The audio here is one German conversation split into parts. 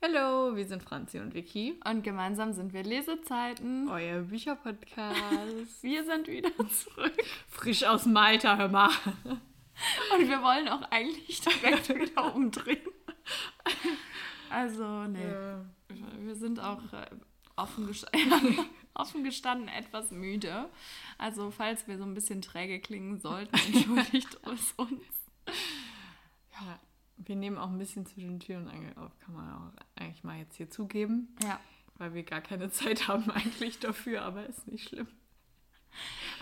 Hallo, wir sind Franzi und Vicky. Und gemeinsam sind wir Lesezeiten. Euer Bücherpodcast. wir sind wieder zurück. Frisch aus Malta, hör mal. Und wir wollen auch eigentlich direkt wieder umdrehen. Also, nee. Ja. Wir sind auch äh, offen, gestanden, offen gestanden etwas müde. Also, falls wir so ein bisschen träge klingen sollten, entschuldigt es uns. Ja, wir nehmen auch ein bisschen zwischen Tür und Angel auf, kann man auch eigentlich mal jetzt hier zugeben. Ja. Weil wir gar keine Zeit haben eigentlich dafür, aber ist nicht schlimm.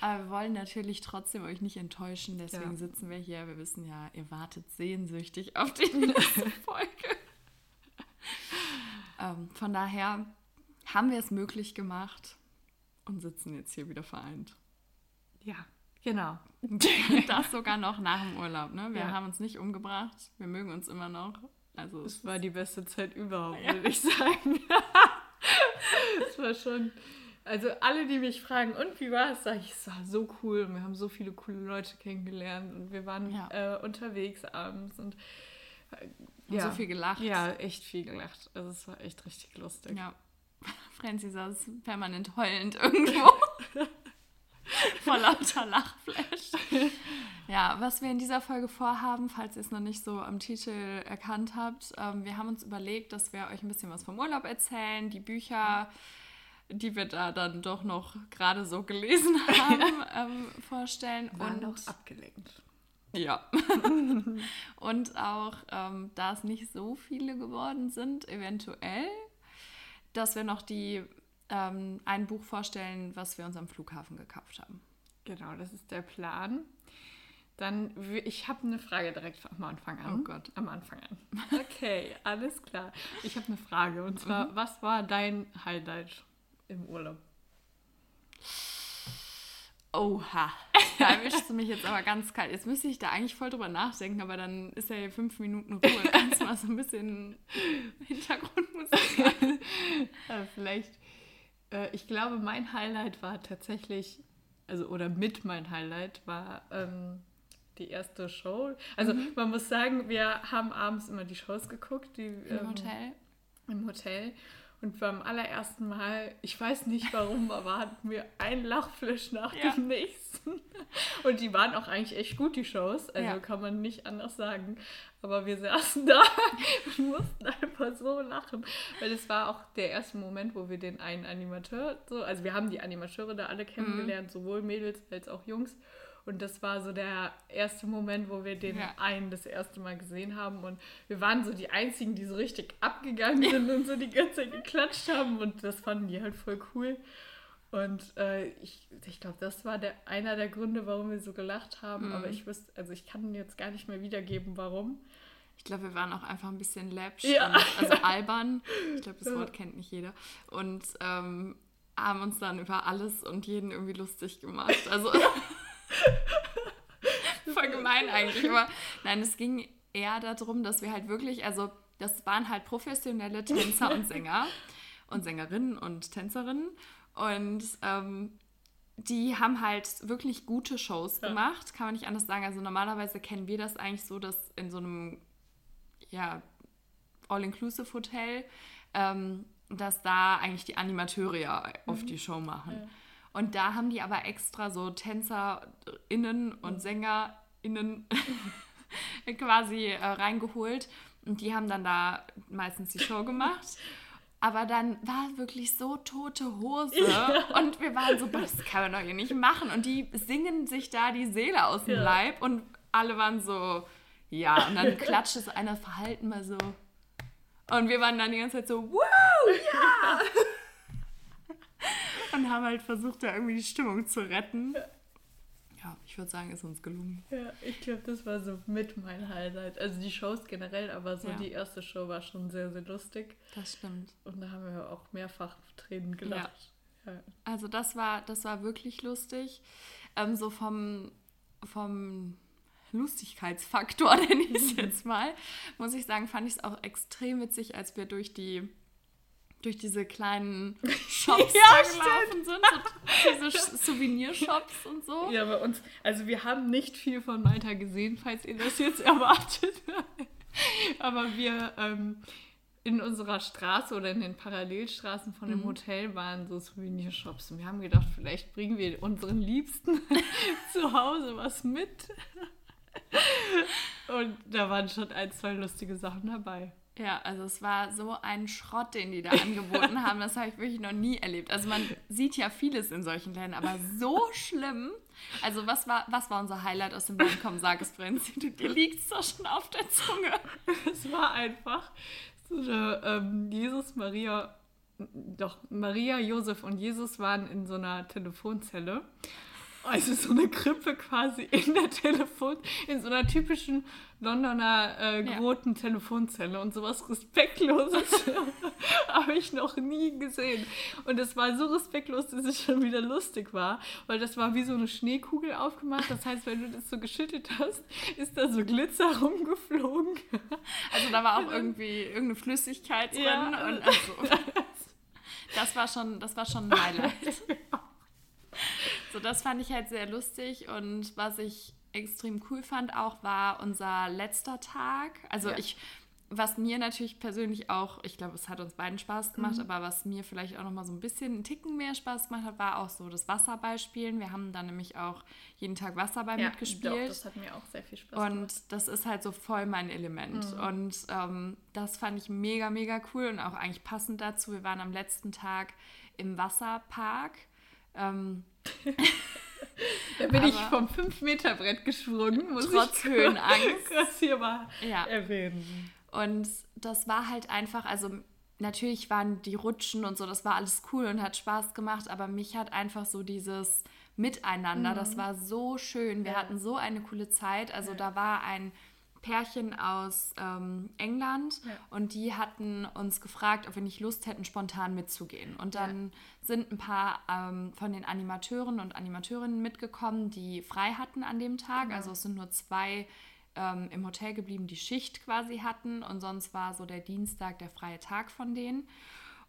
Aber wir wollen natürlich trotzdem euch nicht enttäuschen, deswegen ja. sitzen wir hier. Wir wissen ja, ihr wartet sehnsüchtig auf die nächste Folge. ähm, von daher haben wir es möglich gemacht und sitzen jetzt hier wieder vereint. Ja, genau. das sogar noch nach dem Urlaub. Ne? Wir ja. haben uns nicht umgebracht. Wir mögen uns immer noch. Also es war die beste Zeit überhaupt, ja. würde ich sagen. Es war schon. Also alle, die mich fragen, und wie war es, sage ich, es war so cool und wir haben so viele coole Leute kennengelernt und wir waren ja. äh, unterwegs abends und, äh, ja. so viel gelacht. Ja, echt viel gelacht. Also es war echt richtig lustig. Ja. Franzi saß permanent heulend irgendwo. Vor lauter Lachflash. Ja, was wir in dieser Folge vorhaben, falls ihr es noch nicht so am Titel erkannt habt, ähm, wir haben uns überlegt, dass wir euch ein bisschen was vom Urlaub erzählen, die Bücher, die wir da dann doch noch gerade so gelesen haben, ähm, vorstellen. Waren und auch abgelenkt. Ja. und auch, ähm, da es nicht so viele geworden sind, eventuell, dass wir noch die ähm, ein Buch vorstellen, was wir uns am Flughafen gekauft haben. Genau, das ist der Plan. Dann, ich habe eine Frage direkt am Anfang an. Oh Gott. Am Anfang an. Okay, alles klar. Ich habe eine Frage und zwar, mhm. was war dein Highlight im Urlaub? Oha, da erwischst du mich jetzt aber ganz kalt. Jetzt müsste ich da eigentlich voll drüber nachdenken, aber dann ist ja hier fünf Minuten Ruhe. Kannst mal so ein bisschen Hintergrundmusik ja, Vielleicht äh, ich glaube, mein Highlight war tatsächlich, also oder mit mein Highlight war ähm, die erste Show. Also mhm. man muss sagen, wir haben abends immer die Shows geguckt. Die, Im ähm, Hotel. Im Hotel. Und beim allerersten Mal, ich weiß nicht warum, aber hatten wir ein Lachflash nach ja. dem nächsten. Und die waren auch eigentlich echt gut, die Shows. Also ja. kann man nicht anders sagen. Aber wir saßen da und mussten einfach so lachen. Weil es war auch der erste Moment, wo wir den einen Animateur so, also wir haben die Animateure da alle kennengelernt, mhm. sowohl Mädels als auch Jungs. Und das war so der erste Moment, wo wir den ja. einen das erste Mal gesehen haben. Und wir waren so die Einzigen, die so richtig abgegangen sind und so die ganze Zeit geklatscht haben. Und das fanden die halt voll cool. Und äh, ich, ich glaube, das war der, einer der Gründe, warum wir so gelacht haben. Mhm. Aber ich wüsste, also ich kann jetzt gar nicht mehr wiedergeben, warum. Ich glaube, wir waren auch einfach ein bisschen läppsch, ja. und, also albern. Ich glaube, das Wort kennt nicht jeder. Und ähm, haben uns dann über alles und jeden irgendwie lustig gemacht. Also Voll gemein eigentlich. Aber nein, es ging eher darum, dass wir halt wirklich, also das waren halt professionelle Tänzer und Sänger und Sängerinnen und Tänzerinnen. Und ähm, die haben halt wirklich gute Shows ja. gemacht, kann man nicht anders sagen. Also normalerweise kennen wir das eigentlich so, dass in so einem ja, All-Inclusive-Hotel, ähm, dass da eigentlich die Animateure ja oft mhm. die Show machen. Ja. Und da haben die aber extra so TänzerInnen und SängerInnen quasi äh, reingeholt. Und die haben dann da meistens die Show gemacht. Aber dann war wirklich so tote Hose. Ja. Und wir waren so, das kann man doch hier nicht machen. Und die singen sich da die Seele aus dem ja. Leib. Und alle waren so, ja. Und dann klatscht es einer Verhalten mal so. Und wir waren dann die ganze Zeit so, wow, ja und haben halt versucht, da irgendwie die Stimmung zu retten. Ja, ich würde sagen, ist uns gelungen. Ja, ich glaube, das war so mit mein Highlight. Also die Shows generell, aber so ja. die erste Show war schon sehr, sehr lustig. Das stimmt. Und da haben wir auch mehrfach Tränen gelacht. Ja. ja. Also das war, das war wirklich lustig. Ähm, so vom, vom Lustigkeitsfaktor, nenne ich es jetzt mal, muss ich sagen, fand ich es auch extrem witzig, als wir durch die durch diese kleinen Shops ja, gelaufen sind, so diese Souvenirshops und so. Ja, bei uns, also wir haben nicht viel von Malta gesehen, falls ihr das jetzt erwartet. Aber wir, ähm, in unserer Straße oder in den Parallelstraßen von dem mhm. Hotel waren so Souvenirshops. Und wir haben gedacht, vielleicht bringen wir unseren Liebsten zu Hause was mit. Und da waren schon ein, zwei lustige Sachen dabei. Ja, also es war so ein Schrott, den die da angeboten haben. Das habe ich wirklich noch nie erlebt. Also man sieht ja vieles in solchen Ländern, aber so schlimm. Also was war, was war unser Highlight aus dem Land? Komm, sag es, Prinz. Dir liegt es doch schon auf der Zunge. Es war einfach so eine ähm, Jesus, Maria, doch Maria, Josef und Jesus waren in so einer Telefonzelle. Also so eine Krippe quasi in der Telefon, in so einer typischen Londoner äh, großen ja. Telefonzelle und sowas Respektloses habe ich noch nie gesehen. Und es war so respektlos, dass es schon wieder lustig war, weil das war wie so eine Schneekugel aufgemacht. Das heißt, wenn du das so geschüttet hast, ist da so Glitzer rumgeflogen. Also da war auch irgendwie irgendeine Flüssigkeit drin. Ja. Und also, das war schon, das war schon ein Highlight. So, das fand ich halt sehr lustig und was ich extrem cool fand auch war unser letzter Tag. Also ja. ich, was mir natürlich persönlich auch, ich glaube, es hat uns beiden Spaß gemacht, mhm. aber was mir vielleicht auch noch mal so ein bisschen einen Ticken mehr Spaß gemacht hat, war auch so das Wasserballspielen. Wir haben dann nämlich auch jeden Tag Wasserball ja, mitgespielt. Doch, das hat mir auch sehr viel Spaß gemacht. Und das ist halt so voll mein Element. Mhm. Und ähm, das fand ich mega, mega cool und auch eigentlich passend dazu. Wir waren am letzten Tag im Wasserpark. Ähm, da bin Aber ich vom 5-Meter-Brett gesprungen, muss trotz ich Höhenangst. das hier mal ja. erwähnen. Und das war halt einfach, also natürlich waren die Rutschen und so, das war alles cool und hat Spaß gemacht, aber mich hat einfach so dieses Miteinander, mhm. das war so schön. Wir ja. hatten so eine coole Zeit. Also ja. da war ein Pärchen aus ähm, England ja. und die hatten uns gefragt, ob wir nicht Lust hätten, spontan mitzugehen. Und dann ja. sind ein paar ähm, von den Animateuren und Animateurinnen mitgekommen, die frei hatten an dem Tag. Genau. Also es sind nur zwei ähm, im Hotel geblieben, die Schicht quasi hatten und sonst war so der Dienstag der freie Tag von denen.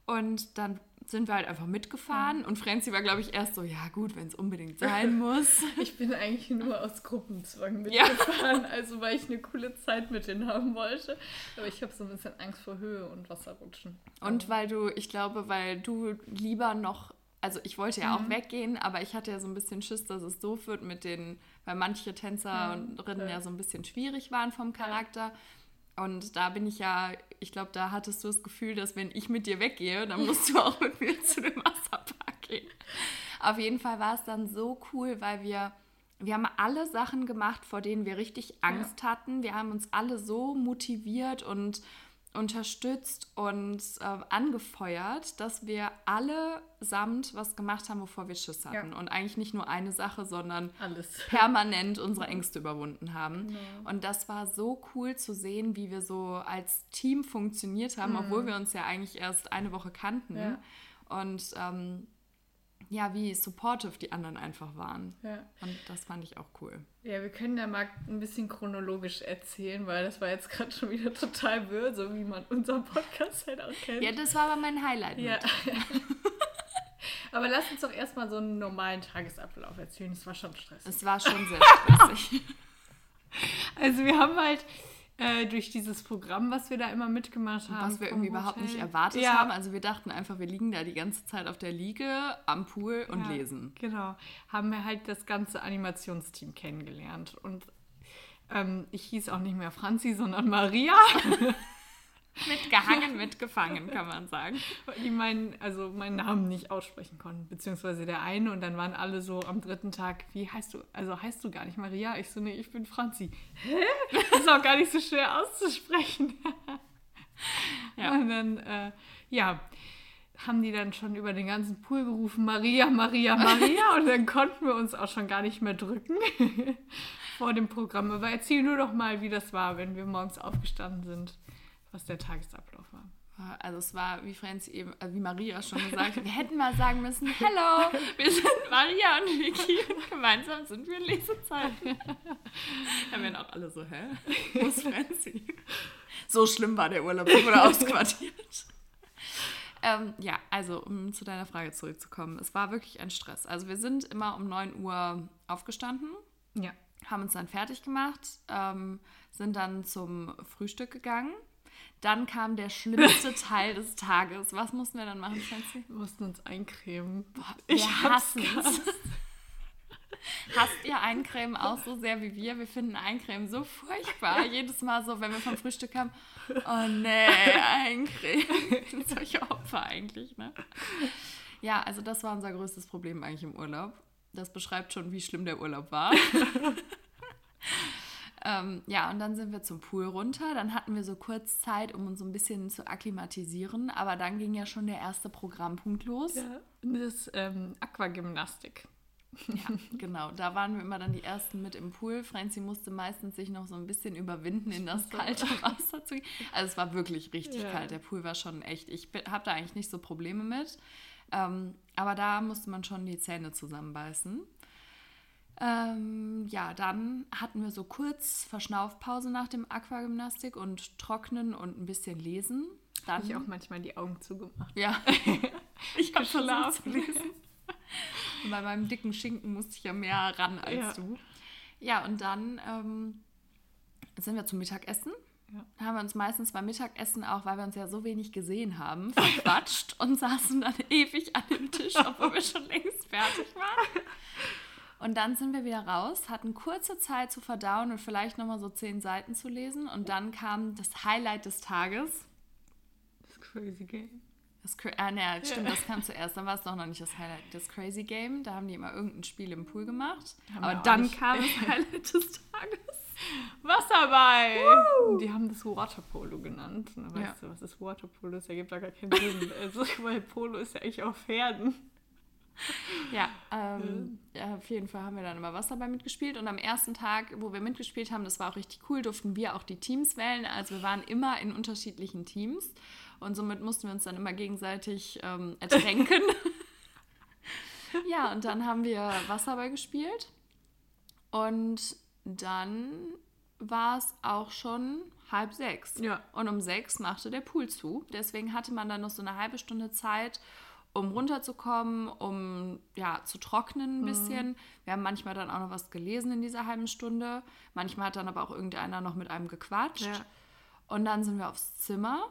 Und dann sind wir halt einfach mitgefahren. Und Franzi war, glaube ich, erst so, ja gut, wenn es unbedingt sein muss. Ich bin eigentlich nur aus Gruppenzwang mitgefahren, ja. also weil ich eine coole Zeit mit denen haben wollte. Aber ich habe so ein bisschen Angst vor Höhe und Wasserrutschen. Und weil du, ich glaube, weil du lieber noch, also ich wollte ja mhm. auch weggehen, aber ich hatte ja so ein bisschen Schiss, dass es doof wird mit den, weil manche Tänzerinnen mhm. ja. ja so ein bisschen schwierig waren vom Charakter. Und da bin ich ja, ich glaube, da hattest du das Gefühl, dass wenn ich mit dir weggehe, dann musst du auch mit mir zu dem Wasserpark gehen. Auf jeden Fall war es dann so cool, weil wir, wir haben alle Sachen gemacht, vor denen wir richtig Angst ja. hatten. Wir haben uns alle so motiviert und unterstützt und äh, angefeuert, dass wir alle samt was gemacht haben, wovor wir Schiss hatten. Ja. Und eigentlich nicht nur eine Sache, sondern Alles. permanent unsere Ängste überwunden haben. Genau. Und das war so cool zu sehen, wie wir so als Team funktioniert haben, mhm. obwohl wir uns ja eigentlich erst eine Woche kannten. Ja. Und ähm, ja, wie supportive die anderen einfach waren. Ja. Und das fand ich auch cool. Ja, wir können ja mal ein bisschen chronologisch erzählen, weil das war jetzt gerade schon wieder total wirr, so wie man unseren Podcast halt auch kennt. Ja, das war aber mein Highlight. Ja. aber lass uns doch erstmal so einen normalen Tagesablauf erzählen. Es war schon stressig. Es war schon sehr stressig. also wir haben halt äh, durch dieses Programm, was wir da immer mitgemacht haben. Was wir irgendwie Hotel. überhaupt nicht erwartet ja. haben. Also wir dachten einfach, wir liegen da die ganze Zeit auf der Liege am Pool und ja, lesen. Genau. Haben wir halt das ganze Animationsteam kennengelernt. Und ähm, ich hieß auch nicht mehr Franzi, sondern Maria. Mitgehangen, mitgefangen, kann man sagen. Die meinen, also meinen Namen nicht aussprechen konnten, beziehungsweise der eine und dann waren alle so am dritten Tag, wie heißt du, also heißt du gar nicht Maria? Ich so, nee, ich bin Franzi. Hä? Das ist auch gar nicht so schwer auszusprechen. ja. Und dann, äh, ja, haben die dann schon über den ganzen Pool gerufen, Maria, Maria, Maria. und dann konnten wir uns auch schon gar nicht mehr drücken vor dem Programm. Aber erzähl nur doch mal, wie das war, wenn wir morgens aufgestanden sind was der Tagesablauf war. Also es war, wie Franz eben, äh, wie Maria schon gesagt hat, wir hätten mal sagen müssen, hello, wir sind Maria und Vicky und gemeinsam sind wir in Lesezeit. Dann wären auch alle so, hä? Wo ist Franzi? So schlimm war der Urlaub, ich wurde ausquartiert. ähm, ja, also um zu deiner Frage zurückzukommen, es war wirklich ein Stress. Also wir sind immer um 9 Uhr aufgestanden. Ja. Haben uns dann fertig gemacht, ähm, sind dann zum Frühstück gegangen Dann kam der schlimmste Teil des Tages. Was mussten wir dann machen, Franzi? Wir mussten uns eincremen. Boah, wir hassen es. Hasst ihr Eincremen auch so sehr wie wir? Wir finden Eincremen so furchtbar. Jedes Mal so, wenn wir vom Frühstück haben, oh nee, Eincremen. Solche Opfer eigentlich, ne? Ja, also das war unser größtes Problem eigentlich im Urlaub. Das beschreibt schon, wie schlimm der Urlaub war. Ähm, ja, und dann sind wir zum Pool runter. Dann hatten wir so kurz Zeit, um uns so ein bisschen zu akklimatisieren. Aber dann ging ja schon der erste Programmpunkt los. Ja, das ähm, Aquagymnastik. Ja, genau. Da waren wir immer dann die Ersten mit im Pool. Franzi musste meistens sich noch so ein bisschen überwinden, in das kalte Wasser zu gehen. Also es war wirklich richtig ja. kalt. Der Pool war schon echt. Ich habe da eigentlich nicht so Probleme mit. Ähm, aber da musste man schon die Zähne zusammenbeißen. Ähm, ja, dann hatten wir so kurz Verschnaufpause nach dem Aquagymnastik und Trocknen und ein bisschen Lesen. Dann habe ich auch manchmal die Augen zugemacht. Ja, ich habe schon lesen. Bei meinem dicken Schinken musste ich ja mehr ran als ja. du. Ja, und dann ähm, sind wir zum Mittagessen. Ja. Haben wir uns meistens beim Mittagessen auch, weil wir uns ja so wenig gesehen haben, verquatscht und saßen dann ewig an dem Tisch, obwohl wir schon längst fertig waren. Und dann sind wir wieder raus, hatten kurze Zeit zu verdauen und vielleicht nochmal so zehn Seiten zu lesen. Und dann kam das Highlight des Tages. Das Crazy Game. Das, ah, ne, stimmt, ja. das kam zuerst. Dann war es doch noch nicht das Highlight. Das Crazy Game, da haben die immer irgendein Spiel im Pool gemacht. Haben Aber dann kam das Highlight des Tages. Wasserball! Woo! Die haben das Waterpolo genannt. Na, weißt ja. du, was ist Waterpolo? Das ergibt da gar keinen Sinn. also, weil Polo ist ja eigentlich auf Pferden. Ja, ähm, ja, auf jeden Fall haben wir dann immer Wasserball mitgespielt. Und am ersten Tag, wo wir mitgespielt haben, das war auch richtig cool, durften wir auch die Teams wählen. Also wir waren immer in unterschiedlichen Teams. Und somit mussten wir uns dann immer gegenseitig ähm, ertränken. ja, und dann haben wir Wasserball gespielt. Und dann war es auch schon halb sechs. Ja. Und um sechs machte der Pool zu. Deswegen hatte man dann noch so eine halbe Stunde Zeit, um runterzukommen, um ja zu trocknen ein mhm. bisschen. Mhm. Wir haben manchmal dann auch noch was gelesen in dieser halben Stunde. Manchmal hat dann aber auch irgendeiner noch mit einem gequatscht. Ja. Und dann sind wir aufs Zimmer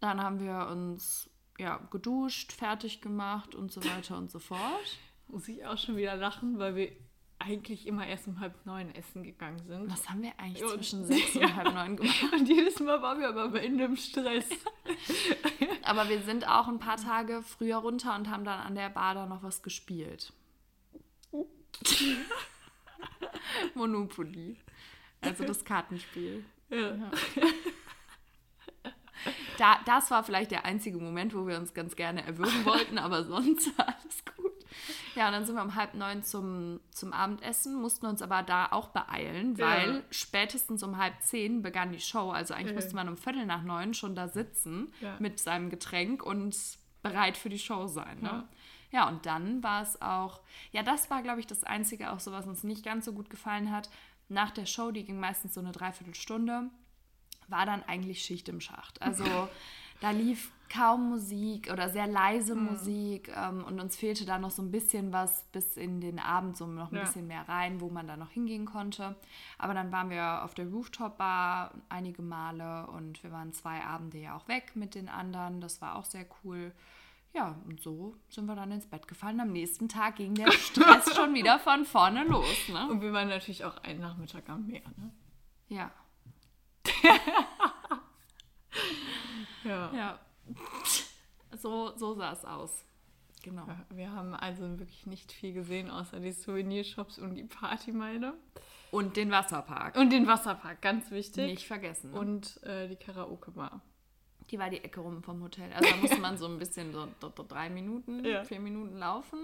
dann haben wir uns ja, geduscht, fertig gemacht und so weiter und so fort. Muss ich auch schon wieder lachen, weil wir eigentlich immer erst um halb neun essen gegangen sind. Was haben wir eigentlich und, zwischen sechs und halb neun gemacht? Und jedes Mal waren wir aber in dem Stress. aber wir sind auch ein paar Tage früher runter und haben dann an der Bar da noch was gespielt. Monopoly. Also das Kartenspiel. Ja. ja da, das war vielleicht der einzige Moment, wo wir uns ganz gerne erwürgen wollten, aber sonst war alles gut. Ja, und dann sind wir um halb neun zum, zum Abendessen, mussten uns aber da auch beeilen, weil ja. spätestens um halb zehn begann die Show. Also eigentlich okay. musste man um Viertel nach neun schon da sitzen ja. mit seinem Getränk und bereit für die Show sein. Ne? Ja. ja, und dann war es auch, ja, das war, glaube ich, das Einzige auch so, was uns nicht ganz so gut gefallen hat. Nach der Show, die ging meistens so eine Dreiviertelstunde, war dann eigentlich Schicht im Schacht. Also da lief kaum Musik oder sehr leise mhm. Musik ähm, und uns fehlte da noch so ein bisschen was bis in den Abend, so noch ein ja. bisschen mehr rein, wo man da noch hingehen konnte. Aber dann waren wir auf der Rooftop-Bar einige Male und wir waren zwei Abende ja auch weg mit den anderen. Das war auch sehr cool. Ja, und so sind wir dann ins Bett gefallen. Am nächsten Tag ging der Stress schon wieder von vorne los. Ne? Und wir waren natürlich auch einen Nachmittag am Meer. Ne? Ja. ja. Ja. So, so sah es aus. Genau. Wir haben also wirklich nicht viel gesehen, außer die Souvenirshops und die Partymeile. Und den Wasserpark. Und den Wasserpark, ganz wichtig. Nicht vergessen. Ne? Und äh, die Karaoke-Bar. Die war die Ecke rum vom Hotel. Also da musste man so ein bisschen so, so drei Minuten, ja. vier Minuten laufen.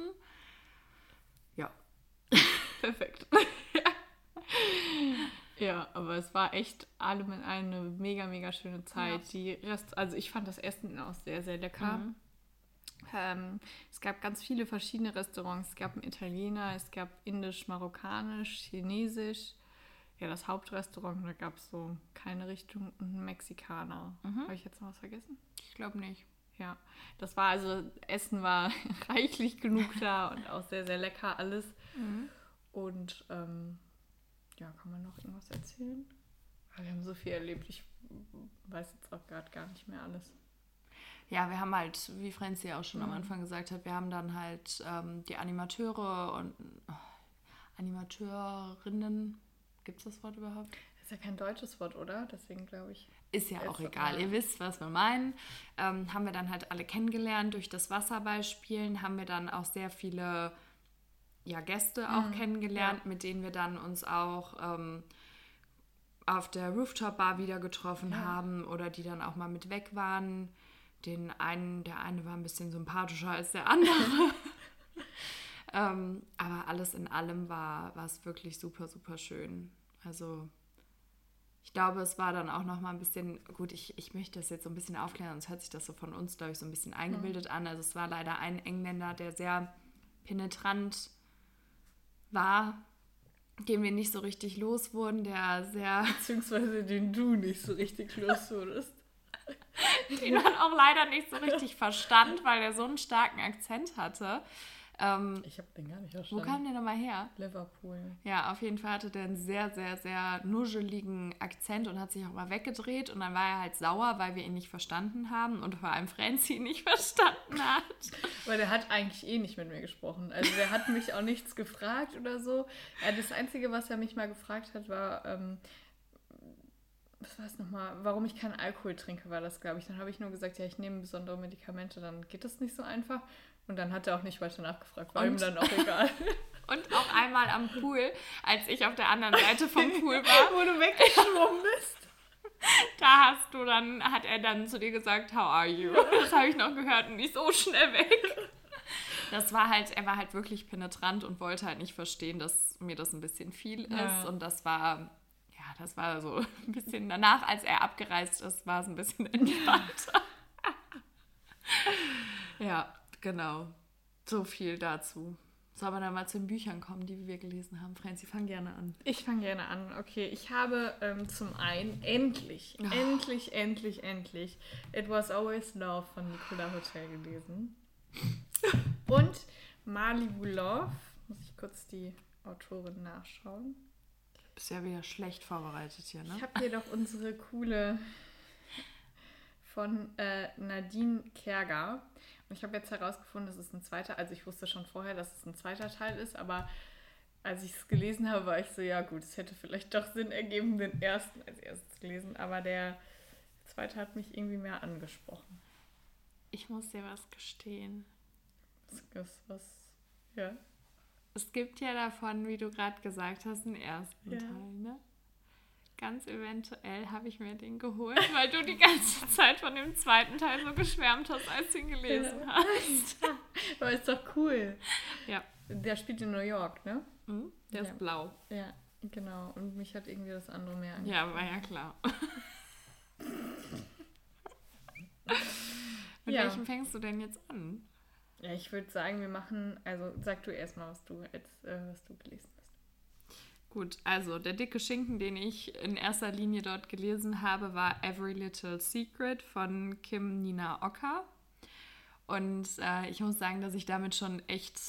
Ja. Perfekt. Ja, aber es war echt allem in allem eine mega, mega schöne Zeit. Ja. Die Rest, also ich fand das Essen auch sehr, sehr lecker. Mhm. Ähm, es gab ganz viele verschiedene Restaurants. Es gab einen Italiener, es gab indisch, marokkanisch, chinesisch. Ja, das Hauptrestaurant, da gab es so keine Richtung und einen Mexikaner. Mhm. Habe ich jetzt noch was vergessen? Ich glaube nicht. Ja, das war also, Essen war reichlich genug da und auch sehr, sehr lecker alles. Mhm. Und ähm, ja, kann man noch irgendwas erzählen? Wir haben so viel erlebt. Ich weiß jetzt auch gerade gar nicht mehr alles. Ja, wir haben halt, wie Franzi auch schon Mhm. am Anfang gesagt hat, wir haben dann halt ähm, die Animateure und oh, Animateurinnen. Gibt es das Wort überhaupt? Das ist ja kein deutsches Wort, oder? Deswegen glaube ich. Ist ja auch egal, ihr wisst, was wir meinen. Ähm, haben wir dann halt alle kennengelernt durch das Wasserballspielen, haben wir dann auch sehr viele ja, Gäste auch kennengelernt, mit denen wir dann uns auch ähm, auf der Rooftop-Bar wieder getroffen Ja. haben oder die dann auch mal mit weg waren. Den einen, der eine war ein bisschen sympathischer als der andere. ähm, aber alles in allem war, es wirklich super, super schön. Also ich glaube, es war dann auch noch mal ein bisschen, gut, ich, ich möchte das jetzt so ein bisschen aufklären, sonst hört sich das so von uns, glaube ich, so ein bisschen eingebildet an. Also es war leider ein Engländer, der sehr penetrant war, den wir nicht so richtig los wurden, der sehr, Beziehungsweise den du nicht so richtig los wurdest. den man auch leider nicht so richtig verstand, weil er so einen starken Akzent hatte. Ähm, Ich habe den gar nicht wo verstanden. kam der nochmal her? Liverpool. Ja, auf jeden Fall hatte der einen sehr, sehr, sehr nuscheligen Akzent und hat sich auch mal weggedreht. Und dann war er halt sauer, weil wir ihn nicht verstanden haben und vor allem Franzi ihn nicht verstanden hat. Weil der hat eigentlich eh nicht mit mir gesprochen. Also der hat mich auch nichts gefragt oder so. Das Einzige, was er mich mal gefragt hat, war, ähm, was war es nochmal, warum ich keinen Alkohol trinke, war das, glaube ich. Dann habe ich nur gesagt, ja, ich nehme besondere Medikamente, dann geht das nicht so einfach. Und dann hat er auch nicht weiter nachgefragt, war Und? ihm dann auch egal. Und auch einmal am Pool, als ich auf der anderen Seite vom Pool war, Wo du weggeschwommen bist. da hast du dann, hat er dann zu dir gesagt, how are you? Das habe ich noch gehört und nicht so schnell weg. Das war halt, er war halt wirklich penetrant und wollte halt nicht verstehen, dass mir das ein bisschen viel ist. Ja. Und das war, ja, das war so ein bisschen danach, als er abgereist ist, war es ein bisschen entspannter. ja, genau. So viel dazu. Sollen wir dann mal zu den Büchern kommen, die wir gelesen haben? Franzi, fang gerne an. Ich fange gerne an. Okay, ich habe ähm, zum einen endlich, Oh. endlich, endlich, endlich It Was Always Love von Nicola Hotel gelesen. Und Malibu Love, muss ich kurz die Autorin nachschauen. Bist ja wieder schlecht vorbereitet hier, ne? Ich habe hier doch unsere coole von äh, Nadine Kerger. Ich habe jetzt herausgefunden, dass es ein zweiter, also ich wusste schon vorher, dass es ein zweiter Teil ist, aber als ich es gelesen habe, war ich so, ja gut, es hätte vielleicht doch Sinn ergeben, den ersten als erstes zu lesen, aber der zweite hat mich irgendwie mehr angesprochen. Ich muss dir was gestehen. Das ist was, ja. Es gibt ja davon, wie du gerade gesagt hast, einen ersten Ja. Teil, ne? Ganz eventuell habe ich mir den geholt, weil du die ganze Zeit von dem zweiten Teil so geschwärmt hast, als du ihn gelesen Ja. hast. Aber ist doch cool. Ja. Der spielt in New York, ne? Hm? Der Ja. ist blau. Ja, genau. Und mich hat irgendwie das andere mehr angesprochen. Ja, war ja klar. Mit Ja. welchem fängst du denn jetzt an? Ja, ich würde sagen, wir machen, also sag du erstmal, was du jetzt, äh, was du gelesen hast. Gut, also der dicke Schinken, den ich in erster Linie dort gelesen habe, war Every Little Secret von Kim Nina Ocker. Und äh, ich muss sagen, dass ich damit schon echt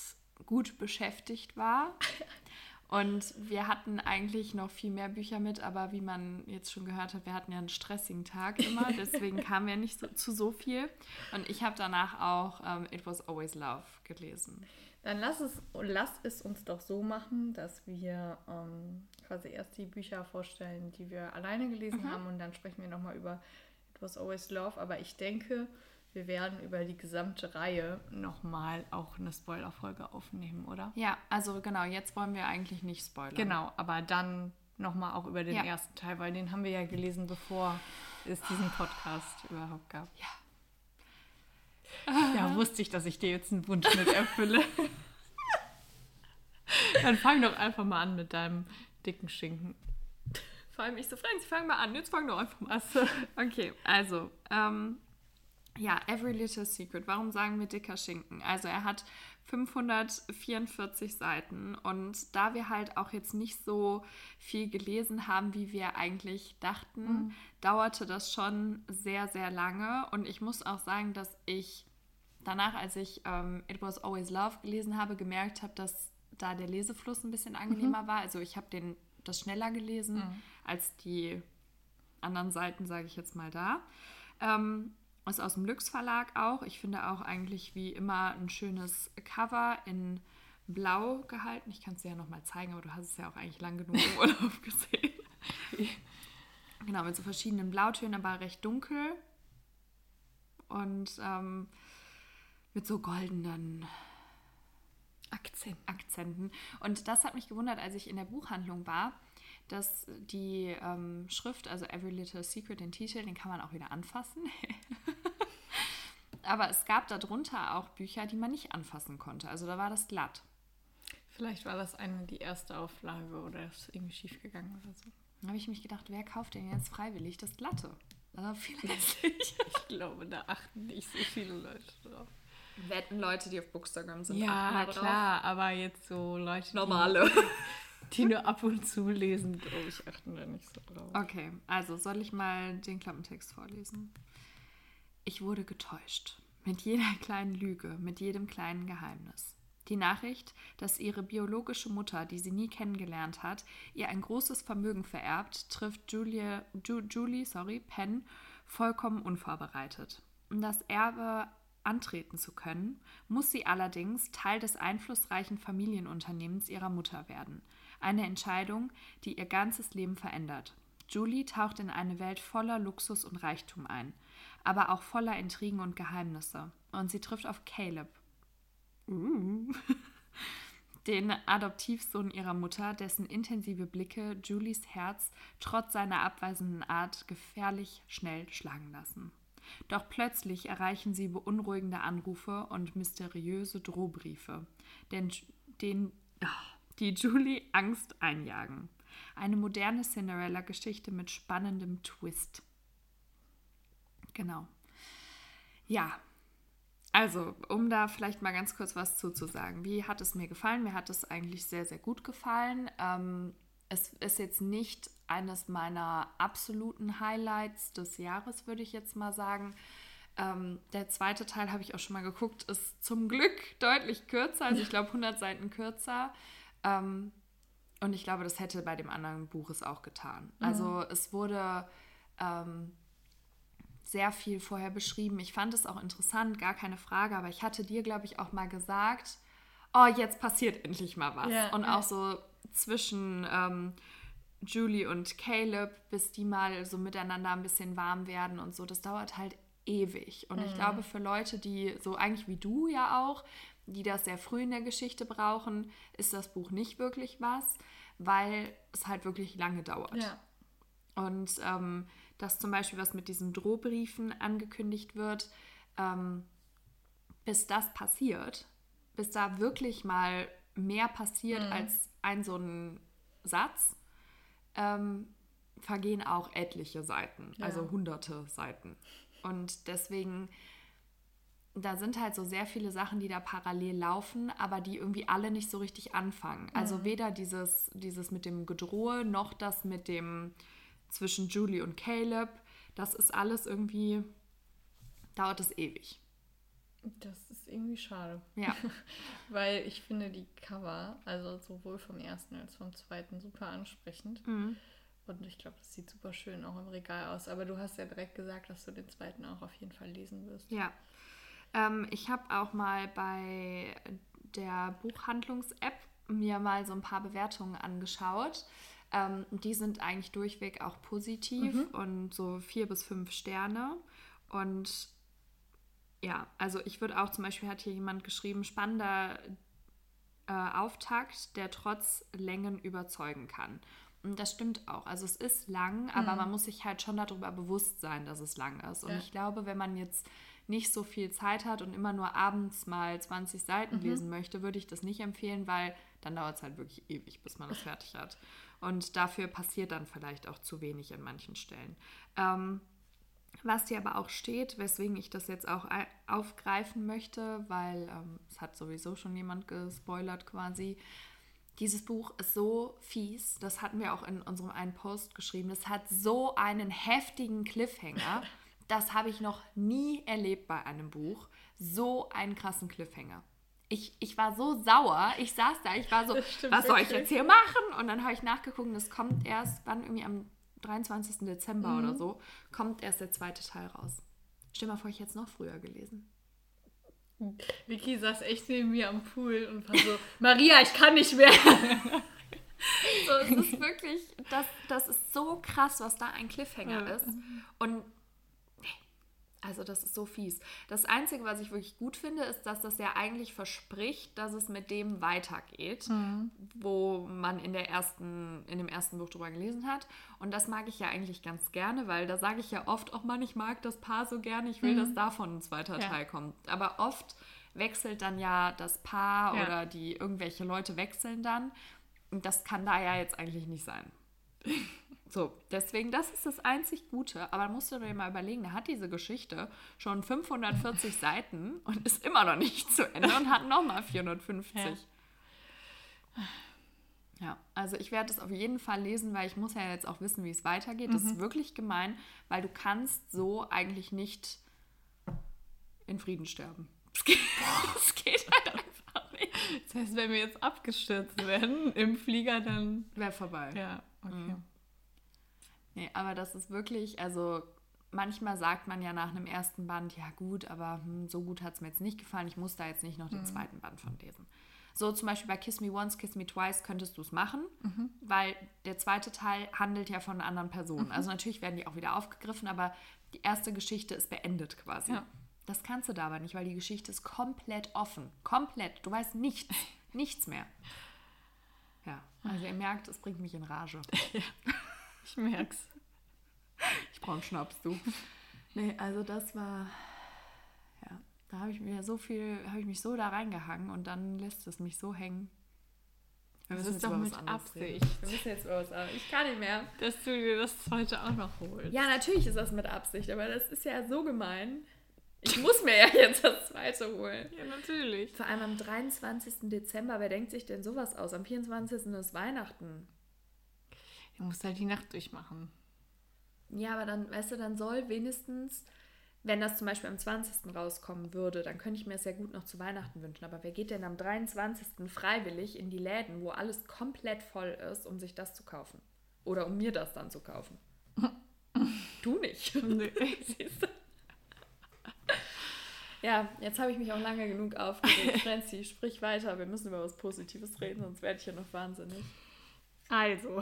gut beschäftigt war. Und wir hatten eigentlich noch viel mehr Bücher mit, aber wie man jetzt schon gehört hat, wir hatten ja einen stressigen Tag immer, deswegen kamen wir nicht so, zu so viel. Und ich habe danach auch ähm, It Was Always Love gelesen. Dann lass es, lass es uns doch so machen, dass wir ähm, quasi erst die Bücher vorstellen, die wir alleine gelesen Mhm. haben und dann sprechen wir nochmal über It Was Always Love. Aber ich denke, wir werden über die gesamte Reihe nochmal auch eine Spoiler-Folge aufnehmen, oder? Ja, also genau, jetzt wollen wir eigentlich nicht spoilern. Genau, aber dann nochmal auch über den Ja. ersten Teil, weil den haben wir ja gelesen, bevor es diesen Podcast überhaupt gab. Ja. Ja, wusste ich, dass ich dir jetzt einen Wunsch mit erfülle. Dann fang doch einfach mal an mit deinem dicken Schinken. Vor allem ich so, Franzi, fang mal an. Jetzt fang doch einfach mal an. Okay, also, ähm, ja, Every Little Secret. Warum sagen wir dicker Schinken? Also, er hat 544 Seiten und da wir halt auch jetzt nicht so viel gelesen haben, wie wir eigentlich dachten, dauerte das schon sehr, sehr lange. Und ich muss auch sagen, dass ich danach, als ich ähm, It Was Always Love gelesen habe, gemerkt habe, dass da der Lesefluss ein bisschen angenehmer war. Also ich habe den das schneller gelesen als die anderen Seiten, sage ich jetzt mal da. Ähm, ist aus dem Lux Verlag auch. Ich finde auch eigentlich wie immer ein schönes Cover in Blau gehalten. Ich kann es dir ja nochmal zeigen, aber du hast es ja auch eigentlich lang genug im Urlaub gesehen. genau, mit so verschiedenen Blautönen, aber recht dunkel. Und ähm, mit so goldenen Akzent. Akzenten. Und das hat mich gewundert, als ich in der Buchhandlung war, dass die ähm, Schrift, also Every Little Secret, den Titel, den kann man auch wieder anfassen. Aber es gab darunter auch Bücher, die man nicht anfassen konnte. Also da war das glatt. Vielleicht war das eine die erste Auflage oder ist irgendwie schiefgegangen oder so. Da habe ich mich gedacht, wer kauft denn jetzt freiwillig das Glatte? Also viel hässlich. ich glaube, da achten nicht so viele Leute drauf. Wetten Leute, die auf Bookstagram sind. Ja, klar, aber jetzt so Leute. Normale. Die, nur ab und zu lesen, glaube ich, achten da nicht so drauf. Okay, also soll ich mal den Klappentext vorlesen? Ich wurde getäuscht. Mit jeder kleinen Lüge, mit jedem kleinen Geheimnis. Die Nachricht, dass ihre biologische Mutter, die sie nie kennengelernt hat, ihr ein großes Vermögen vererbt, trifft Julia, Ju, Julie sorry, Penn vollkommen unvorbereitet. Um das Erbe antreten zu können, muss sie allerdings Teil des einflussreichen Familienunternehmens ihrer Mutter werden. Eine Entscheidung, die ihr ganzes Leben verändert. Julie taucht in eine Welt voller Luxus und Reichtum ein, aber auch voller Intrigen und Geheimnisse. Und sie trifft auf Caleb. Uh. Den Adoptivsohn ihrer Mutter, dessen intensive Blicke Julies Herz trotz seiner abweisenden Art gefährlich schnell schlagen lassen. Doch plötzlich erreichen sie beunruhigende Anrufe und mysteriöse Drohbriefe, den, den, die Julie Angst einjagen. Eine moderne Cinderella-Geschichte mit spannendem Twist. Genau. Ja, also, um da vielleicht mal ganz kurz was zuzusagen. Wie hat es mir gefallen? Mir hat es eigentlich sehr, sehr gut gefallen. Ähm, es ist jetzt nicht eines meiner absoluten Highlights des Jahres, würde ich jetzt mal sagen. Ähm, der zweite Teil habe ich auch schon mal geguckt, ist zum Glück deutlich kürzer, also ich glaube 100 Seiten kürzer. Ähm, und ich glaube, das hätte bei dem anderen Buch es auch getan. Mhm. Also es wurde ähm, sehr viel vorher beschrieben. Ich fand es auch interessant, gar keine Frage, aber ich hatte dir, glaube ich, auch mal gesagt, oh, jetzt passiert endlich mal was. Ja, und ja. auch so zwischen ähm, Julie und Caleb, bis die mal so miteinander ein bisschen warm werden und so. Das dauert halt ewig. Und mhm. ich glaube, für Leute, die so eigentlich wie du ja auch, die das sehr früh in der Geschichte brauchen, ist das Buch nicht wirklich was, weil es halt wirklich lange dauert. Ja. Und ähm, dass zum Beispiel was mit diesen Drohbriefen angekündigt wird, ähm, bis das passiert, bis da wirklich mal mehr passiert mhm. als ein so ein Satz, ähm, vergehen auch etliche Seiten, ja. also hunderte Seiten. Und deswegen, da sind halt so sehr viele Sachen, die da parallel laufen, aber die irgendwie alle nicht so richtig anfangen. Also mhm. weder dieses, dieses mit dem Gedrohe noch das mit dem zwischen Julie und Caleb. Das ist alles irgendwie, dauert es ewig. Das ist irgendwie schade. Ja. Weil ich finde die Cover, also sowohl vom ersten als vom zweiten, super ansprechend. Mhm. Und ich glaube, das sieht super schön auch im Regal aus. Aber du hast ja direkt gesagt, dass du den zweiten auch auf jeden Fall lesen wirst. Ja. Ähm, ich habe auch mal bei der Buchhandlungs-App mir mal so ein paar Bewertungen angeschaut. Ähm, die sind eigentlich durchweg auch positiv mhm. und so vier bis fünf Sterne. Und ja, also ich würde auch zum Beispiel, hat hier jemand geschrieben, spannender äh, Auftakt, der trotz Längen überzeugen kann. Und das stimmt auch. Also es ist lang, aber mhm. man muss sich halt schon darüber bewusst sein, dass es lang ist. Und ja. ich glaube, wenn man jetzt nicht so viel Zeit hat und immer nur abends mal 20 Seiten mhm. lesen möchte, würde ich das nicht empfehlen, weil dann dauert es halt wirklich ewig, bis man das fertig hat. Und dafür passiert dann vielleicht auch zu wenig in manchen Stellen. Ähm, was hier aber auch steht, weswegen ich das jetzt auch aufgreifen möchte, weil ähm, es hat sowieso schon jemand gespoilert quasi. Dieses Buch ist so fies, das hatten wir auch in unserem einen Post geschrieben. Das hat so einen heftigen Cliffhanger. Das habe ich noch nie erlebt bei einem Buch. So einen krassen Cliffhanger ich, ich war so sauer. Ich saß da, ich war so, was soll ich jetzt hier machen? Und dann habe ich nachgeguckt, das kommt erst wann irgendwie am 23. Dezember mhm. oder so, kommt erst der zweite Teil raus. Stell mal vor, ich hätte es noch früher gelesen. Vicky saß echt neben mir am Pool und war so, Maria, ich kann nicht mehr. so, es ist wirklich, das, das ist so krass, was da ein Cliffhanger ja. ist. Und also das ist so fies. Das Einzige, was ich wirklich gut finde, ist, dass das ja eigentlich verspricht, dass es mit dem weitergeht, mhm. wo man in, der ersten, in dem ersten Buch drüber gelesen hat. Und das mag ich ja eigentlich ganz gerne, weil da sage ich ja oft auch mal, ich mag das Paar so gerne, ich will, mhm. dass davon ein zweiter ja. Teil kommt. Aber oft wechselt dann ja das Paar ja. oder die irgendwelche Leute wechseln dann. Und das kann da ja jetzt eigentlich nicht sein. So, deswegen, das ist das einzig Gute. Aber musst du dir mal überlegen, da hat diese Geschichte schon 540 Seiten und ist immer noch nicht zu Ende und hat nochmal 450. Ja. ja. also ich werde es auf jeden Fall lesen, weil ich muss ja jetzt auch wissen, wie es weitergeht. Das mhm. ist wirklich gemein, weil du kannst so eigentlich nicht in Frieden sterben. Es geht, es geht halt einfach nicht. Das heißt, wenn wir jetzt abgestürzt werden im Flieger, dann... Wäre vorbei. Ja, okay. Mhm. Nee, aber das ist wirklich, also manchmal sagt man ja nach einem ersten Band, ja gut, aber hm, so gut hat es mir jetzt nicht gefallen, ich muss da jetzt nicht noch den mhm. zweiten Band von lesen. So zum Beispiel bei Kiss Me Once, Kiss Me Twice könntest du es machen, mhm. weil der zweite Teil handelt ja von anderen Personen. Mhm. Also natürlich werden die auch wieder aufgegriffen, aber die erste Geschichte ist beendet quasi. Ja. Das kannst du da aber nicht, weil die Geschichte ist komplett offen. Komplett. Du weißt nichts. nichts mehr. Ja, also ihr merkt, es bringt mich in Rage. Ja. Ich merk's. Ich brauche einen Schnaps, du. Nee, also das war. Ja, da habe ich mir so viel, habe ich mich so da reingehangen und dann lässt es mich so hängen. Wir das ist doch mit Absicht. Wir müssen jetzt über was anderes. Ich kann nicht mehr. Dass du dir das heute auch noch holst. Ja, natürlich ist das mit Absicht, aber das ist ja so gemein. Ich muss mir ja jetzt das zweite holen. Ja, natürlich. Vor allem am 23. Dezember. Wer denkt sich denn sowas aus? Am 24. ist Weihnachten. Du musst halt die Nacht durchmachen. Ja, aber dann, weißt du, dann soll wenigstens, wenn das zum Beispiel am 20. rauskommen würde, dann könnte ich mir es ja gut noch zu Weihnachten wünschen. Aber wer geht denn am 23. freiwillig in die Läden, wo alles komplett voll ist, um sich das zu kaufen? Oder um mir das dann zu kaufen? du nicht. Nee. Siehst du? Ja, jetzt habe ich mich auch lange genug aufgeregt. Franzi, sprich weiter. Wir müssen über was Positives reden, sonst werde ich ja noch wahnsinnig. Also,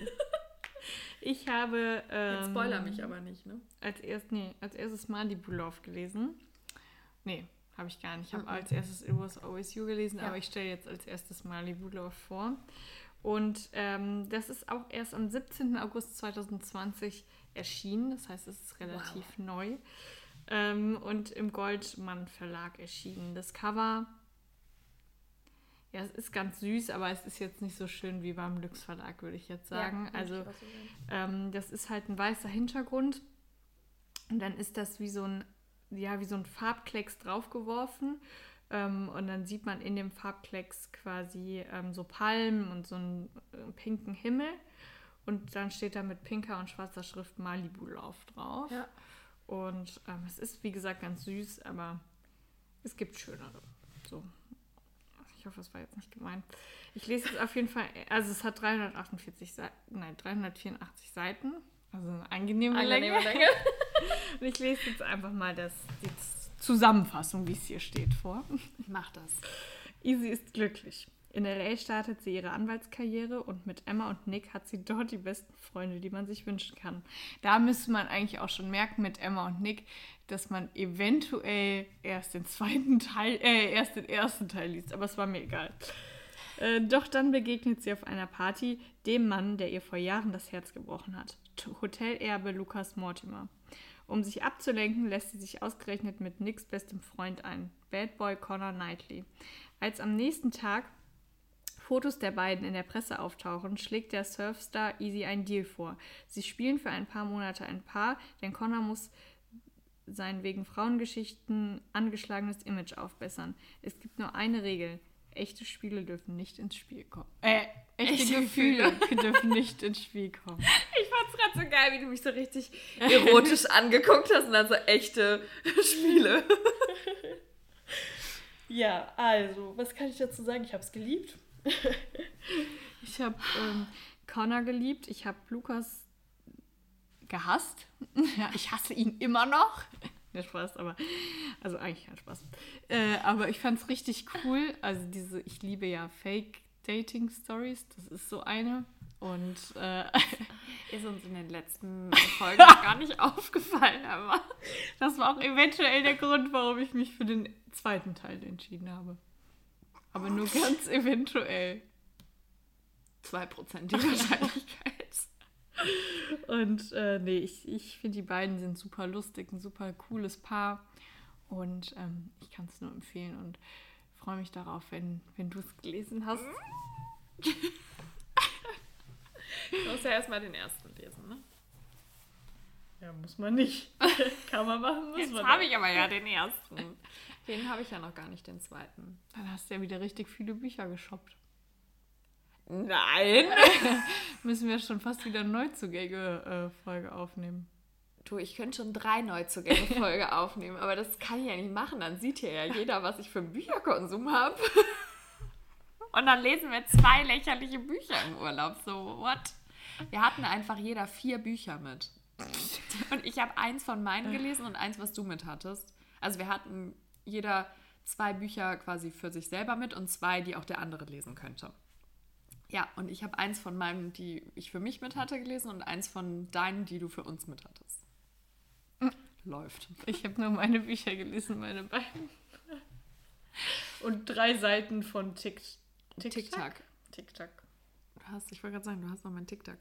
ich habe. Ähm, Jetzt spoiler mich aber nicht, ne? Als, erst, nee, als erstes Malibu Love gelesen. Nee, habe ich gar nicht. Ich habe mhm. als erstes It Was Always You gelesen, ja. aber ich stelle jetzt als erstes Malibu Love vor. Und ähm, das ist auch erst am 17. August 2020 erschienen. Das heißt, es ist relativ wow. neu. Ähm, und im Goldmann Verlag erschienen. Das Cover ja, es ist ganz süß, aber es ist jetzt nicht so schön wie beim Lux Verlag, würde ich jetzt sagen. Ja, also, ähm, das ist halt ein weißer Hintergrund. Und dann ist das wie so ein, ja, wie so ein Farbklecks draufgeworfen. Ähm, und dann sieht man in dem Farbklecks quasi ähm, so Palmen und so einen äh, pinken Himmel. Und dann steht da mit pinker und schwarzer Schrift Malibu Lauf drauf. Ja. Und ähm, es ist, wie gesagt, ganz süß, aber es gibt schönere. So. Ich hoffe, das war jetzt nicht gemeint. Ich lese jetzt auf jeden Fall, also es hat 348 Seiten, nein, 384 Seiten. Also eine angenehme, angenehme Länge. Länge. Und ich lese jetzt einfach mal das, die Zusammenfassung, wie es hier steht, vor. Ich mach das. Easy ist glücklich. In LA startet sie ihre Anwaltskarriere und mit Emma und Nick hat sie dort die besten Freunde, die man sich wünschen kann. Da müsste man eigentlich auch schon merken mit Emma und Nick, dass man eventuell erst den zweiten Teil, äh, erst den ersten Teil liest, aber es war mir egal. Äh, doch dann begegnet sie auf einer Party dem Mann, der ihr vor Jahren das Herz gebrochen hat. Hotelerbe Lukas Mortimer. Um sich abzulenken, lässt sie sich ausgerechnet mit Nicks bestem Freund ein, Bad Boy Connor Knightley. Als am nächsten Tag Fotos der beiden in der Presse auftauchen, schlägt der Surfstar Easy einen Deal vor. Sie spielen für ein paar Monate ein Paar, denn Connor muss sein wegen Frauengeschichten angeschlagenes Image aufbessern. Es gibt nur eine Regel. Echte Spiele dürfen nicht ins Spiel kommen. Äh, echte, echte Gefühle dürfen nicht ins Spiel kommen. Ich fand's gerade so geil, wie du mich so richtig erotisch angeguckt hast und dann so echte Spiele. ja, also, was kann ich dazu sagen? Ich habe es geliebt. ich habe ähm, Connor geliebt. Ich habe Lukas gehasst. ja, ich hasse ihn immer noch. Ja, Spaß, aber also eigentlich kein Spaß. Äh, aber ich fand es richtig cool. Also diese, ich liebe ja Fake-Dating-Stories. Das ist so eine. Und äh, ist uns in den letzten Folgen gar nicht aufgefallen, aber das war auch eventuell der Grund, warum ich mich für den zweiten Teil entschieden habe. Aber nur ganz eventuell. 2% die Wahrscheinlichkeit. Und äh, nee, ich, ich finde, die beiden sind super lustig, ein super cooles Paar. Und ähm, ich kann es nur empfehlen und freue mich darauf, wenn, wenn du es gelesen hast. Du musst ja erstmal den ersten lesen, ne? Ja, muss man nicht. Kann man machen, muss Jetzt man. Jetzt habe ich aber ja den ersten. Den habe ich ja noch gar nicht, den zweiten. Dann hast du ja wieder richtig viele Bücher geshoppt. Nein! Müssen wir schon fast wieder eine Neuzugänge-Folge aufnehmen. Du, ich könnte schon drei Neuzugänge-Folge aufnehmen, aber das kann ich ja nicht machen. Dann sieht hier ja jeder, was ich für einen Bücherkonsum habe. Und dann lesen wir zwei lächerliche Bücher im Urlaub. So, what? Wir hatten einfach jeder vier Bücher mit. Und ich habe eins von meinen gelesen und eins, was du mit hattest. Also wir hatten jeder zwei Bücher quasi für sich selber mit und zwei, die auch der andere lesen könnte. Ja, und ich habe eins von meinen, die ich für mich mit hatte, gelesen und eins von deinen, die du für uns mit hattest. Läuft. Ich habe nur meine Bücher gelesen, meine beiden. Und drei Seiten von Tick TikTok. TikTok. Du hast, ich wollte gerade sagen, du hast noch mein TikTok.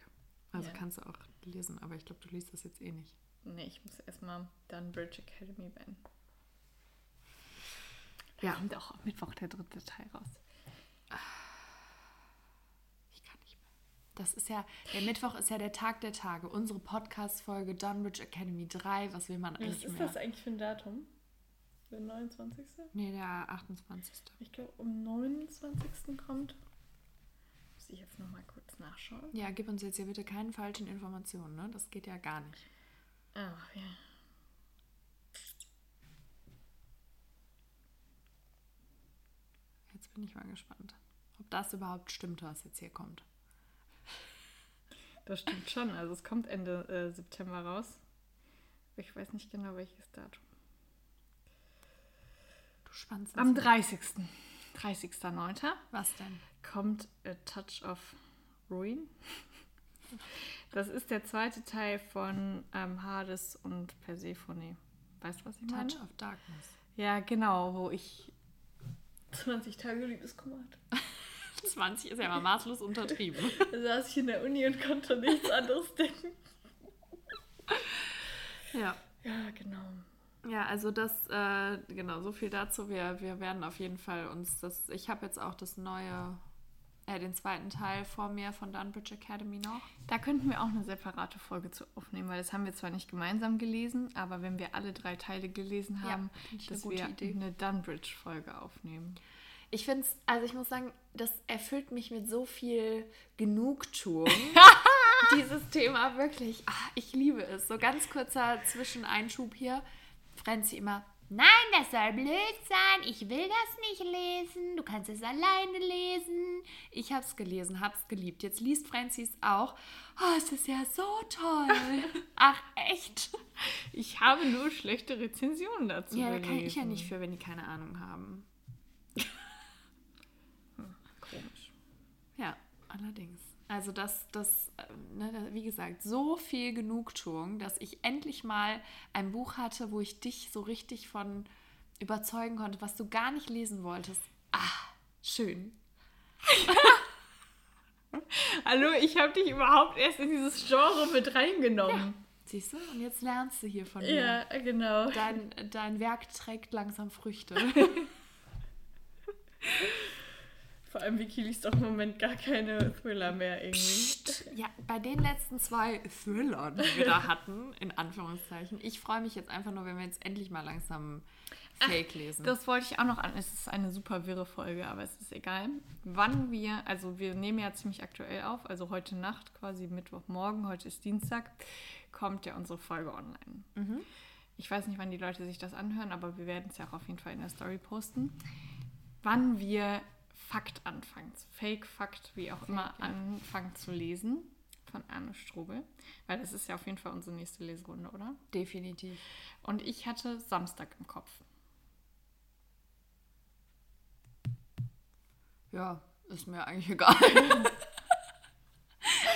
Also ja. kannst du auch lesen, aber ich glaube, du liest das jetzt eh nicht. Nee, ich muss erstmal Dunbridge Academy beenden. Da ja. kommt auch am Mittwoch der dritte Teil raus. Das ist ja, der Mittwoch ist ja der Tag der Tage. Unsere Podcast-Folge Dunbridge Academy 3. Was will man eigentlich Was ist mehr? das eigentlich für ein Datum? Der 29.? Nee, der 28. Ich glaube, um 29. kommt. Muss ich jetzt nochmal kurz nachschauen. Ja, gib uns jetzt hier bitte keine falschen Informationen, ne? Das geht ja gar nicht. Ach, ja. Bin ich mal gespannt, ob das überhaupt stimmt, was jetzt hier kommt. Das stimmt schon. Also es kommt Ende äh, September raus. Ich weiß nicht genau welches Datum. Du spannst. Am 30. 30.09. Was denn? Kommt A Touch of Ruin. Das ist der zweite Teil von ähm, Hades und Persephone. Weißt du, was ich meine? Touch of Darkness. Ja, genau, wo ich 20 Tage Liebeskummer hatte. 20 ist ja mal maßlos untertrieben. Da saß ich in der Uni und konnte nichts anderes denken. Ja. Ja, genau. Ja, also das, äh, genau, so viel dazu. Wir, wir werden auf jeden Fall uns das, ich habe jetzt auch das neue, äh, den zweiten Teil vor mir von Dunbridge Academy noch. Da könnten wir auch eine separate Folge zu aufnehmen, weil das haben wir zwar nicht gemeinsam gelesen, aber wenn wir alle drei Teile gelesen haben, ja, dass wir Idee. eine Dunbridge-Folge aufnehmen. Ich finde es, also ich muss sagen, das erfüllt mich mit so viel Genugtuung. Dieses Thema wirklich. Ach, ich liebe es. So ganz kurzer Zwischeneinschub hier. Franzi immer, nein, das soll blöd sein. Ich will das nicht lesen. Du kannst es alleine lesen. Ich habe es gelesen, habe es geliebt. Jetzt liest Franzi es auch. Oh, es ist ja so toll. Ach, echt? Ich habe nur schlechte Rezensionen dazu. Ja, da kann ich ja nicht für, wenn die keine Ahnung haben. Komisch. Ja, allerdings. Also das, das, äh, ne, wie gesagt, so viel Genugtuung, dass ich endlich mal ein Buch hatte, wo ich dich so richtig von überzeugen konnte, was du gar nicht lesen wolltest. Ah, schön. Hallo, ich habe dich überhaupt erst in dieses Genre mit reingenommen. Ja. Siehst du? Und jetzt lernst du hier von mir. Ja, genau. Dein, dein Werk trägt langsam Früchte. Vor allem Vicky liest doch im Moment gar keine Thriller mehr irgendwie. Psst. Ja, bei den letzten zwei Thrillern, die wir da hatten, in Anführungszeichen, ich freue mich jetzt einfach nur, wenn wir jetzt endlich mal langsam Fake Ach, lesen. Das wollte ich auch noch an. Es ist eine super wirre Folge, aber es ist egal. Wann wir, also wir nehmen ja ziemlich aktuell auf, also heute Nacht, quasi Mittwochmorgen, heute ist Dienstag, kommt ja unsere Folge online. Mhm. Ich weiß nicht, wann die Leute sich das anhören, aber wir werden es ja auch auf jeden Fall in der Story posten. Wann wir Fakt anfangen, Fake Fakt, wie auch Fake, immer, ja. anfangen zu lesen von Anne Strobel. Weil das ist ja auf jeden Fall unsere nächste Leserunde, oder? Definitiv. Und ich hatte Samstag im Kopf. Ja, ist mir eigentlich egal.